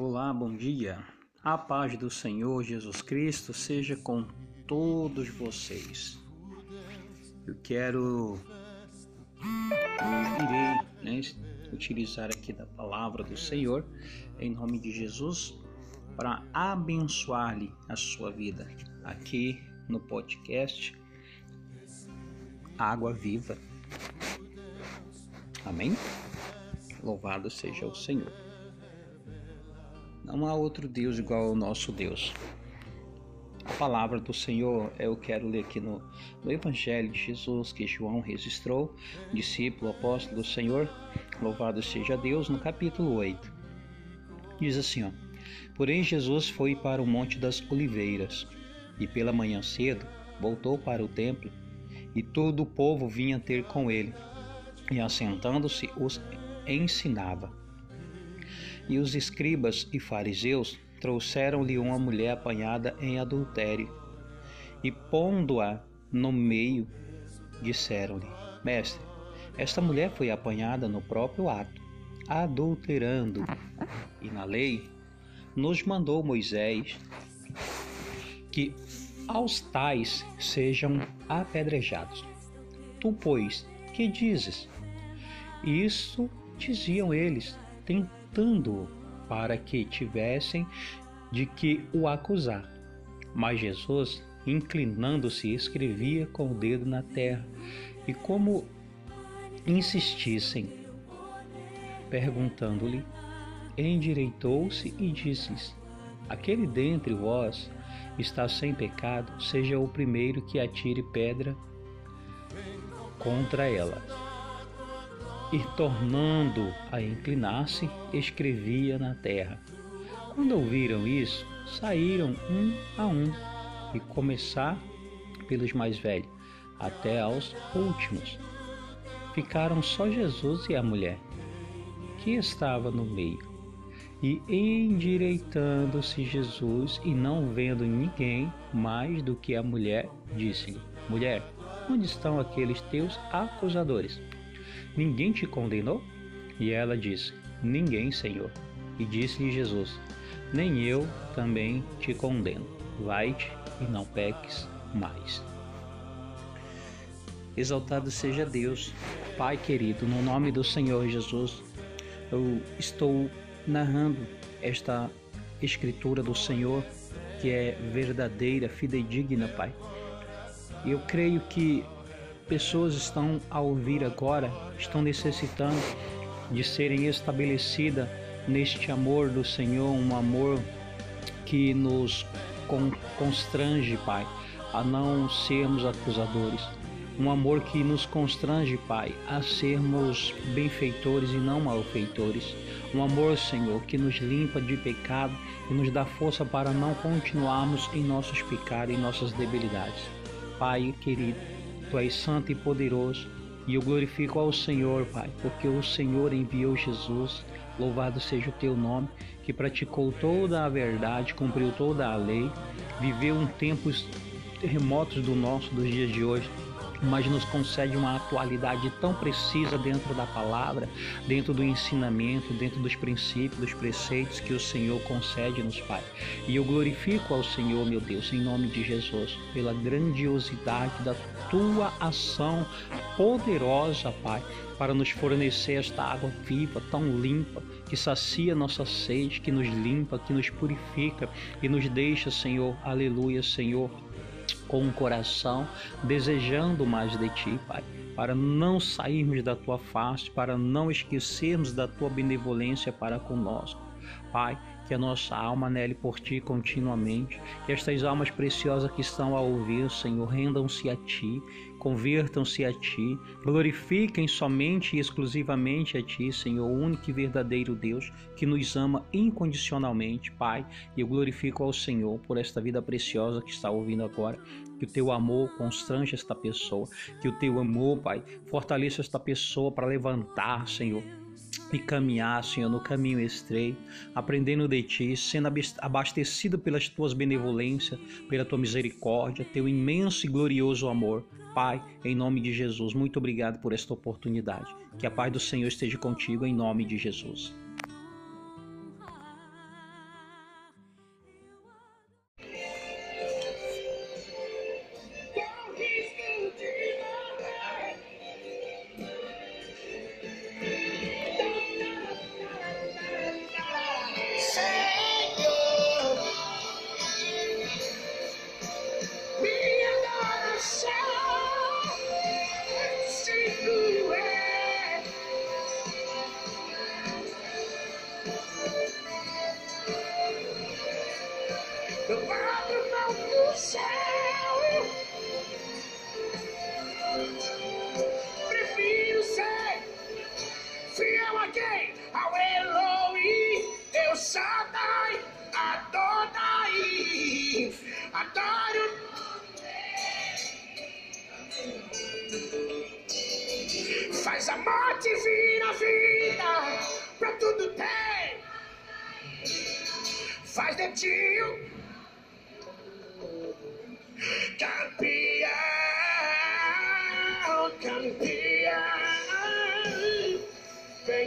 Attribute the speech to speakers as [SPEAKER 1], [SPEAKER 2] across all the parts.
[SPEAKER 1] Olá, bom dia. A paz do Senhor Jesus Cristo seja com todos vocês. Eu quero, irei né, utilizar aqui da palavra do Senhor em nome de Jesus para abençoar-lhe a sua vida aqui no podcast Água Viva. Amém? Louvado seja o Senhor. Não há outro Deus igual ao nosso Deus. A palavra do Senhor eu quero ler aqui no, no Evangelho de Jesus que João registrou, discípulo apóstolo do Senhor, louvado seja Deus, no capítulo 8. Diz assim: ó, Porém, Jesus foi para o Monte das Oliveiras e pela manhã cedo voltou para o templo e todo o povo vinha ter com ele e assentando-se os ensinava. E os escribas e fariseus trouxeram-lhe uma mulher apanhada em adultério, e pondo-a no meio, disseram-lhe: Mestre, esta mulher foi apanhada no próprio ato, adulterando. E na lei nos mandou Moisés que aos tais sejam apedrejados. Tu, pois, que dizes? Isso diziam eles, tentando matando-o para que tivessem de que o acusar. Mas Jesus, inclinando-se, escrevia com o dedo na terra, e como insistissem, perguntando-lhe, endireitou-se e disse-lhes: Aquele dentre vós está sem pecado, seja o primeiro que atire pedra contra ela e tornando a inclinar-se, escrevia na terra. Quando ouviram isso, saíram um a um e começar pelos mais velhos até aos últimos. Ficaram só Jesus e a mulher, que estava no meio. E endireitando-se Jesus e não vendo ninguém mais do que a mulher, disse-lhe: Mulher, onde estão aqueles teus acusadores? Ninguém te condenou? E ela disse: Ninguém, Senhor. E disse-lhe Jesus: Nem eu também te condeno. Vai-te e não peques mais. Exaltado seja Deus, Pai querido, no nome do Senhor Jesus, eu estou narrando esta escritura do Senhor que é verdadeira, fidedigna, Pai. Eu creio que pessoas estão a ouvir agora, estão necessitando de serem estabelecidas neste amor do Senhor, um amor que nos constrange, Pai, a não sermos acusadores. Um amor que nos constrange, Pai, a sermos benfeitores e não malfeitores. Um amor, Senhor, que nos limpa de pecado e nos dá força para não continuarmos em nossos pecados e nossas debilidades. Pai querido, Tu és santo e poderoso, e eu glorifico ao Senhor, Pai, porque o Senhor enviou Jesus. Louvado seja o teu nome, que praticou toda a verdade, cumpriu toda a lei, viveu em tempos remotos do nosso, dos dias de hoje mas nos concede uma atualidade tão precisa dentro da palavra, dentro do ensinamento, dentro dos princípios, dos preceitos que o Senhor concede-nos, Pai. E eu glorifico ao Senhor, meu Deus, em nome de Jesus, pela grandiosidade da tua ação poderosa, Pai, para nos fornecer esta água viva, tão limpa, que sacia nossa sede, que nos limpa, que nos purifica e nos deixa, Senhor, aleluia, Senhor, com o coração desejando mais de ti, Pai, para não sairmos da tua face, para não esquecermos da tua benevolência para conosco. Pai, que a nossa alma nele por ti continuamente, que estas almas preciosas que estão a ouvir, Senhor, rendam-se a ti, convertam-se a ti, glorifiquem somente e exclusivamente a ti, Senhor, o único e verdadeiro Deus que nos ama incondicionalmente, Pai. E eu glorifico ao Senhor por esta vida preciosa que está ouvindo agora. Que o teu amor constrange esta pessoa, que o teu amor, Pai, fortaleça esta pessoa para levantar, Senhor e caminhar, Senhor, no caminho estreito, aprendendo de Ti, sendo abastecido pelas Tuas benevolências, pela Tua misericórdia, Teu imenso e glorioso amor. Pai, em nome de Jesus, muito obrigado por esta oportunidade. Que a paz do Senhor esteja contigo, em nome de Jesus. quem? Ao Eloi, eu Shaddai, Adonai, adoro.
[SPEAKER 2] Faz a morte vir a vida, pra tudo tem. Faz de tio, campeão.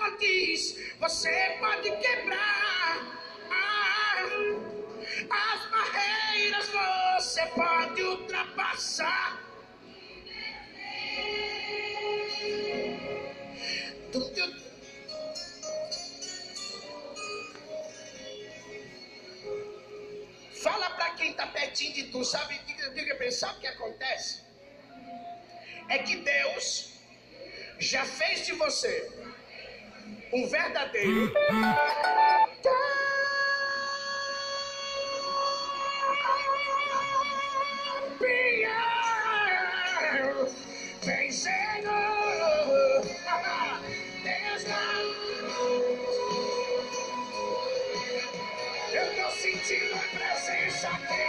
[SPEAKER 2] recordes você pode quebrar? As barreiras você pode ultrapassar. Fala pra quem tá pertinho de tu, sabe? Diga, diga pensar o que acontece. É que Deus já fez de você um verdadeiro campeão, vencedor. Deus não. Eu tô sentindo a presença dele.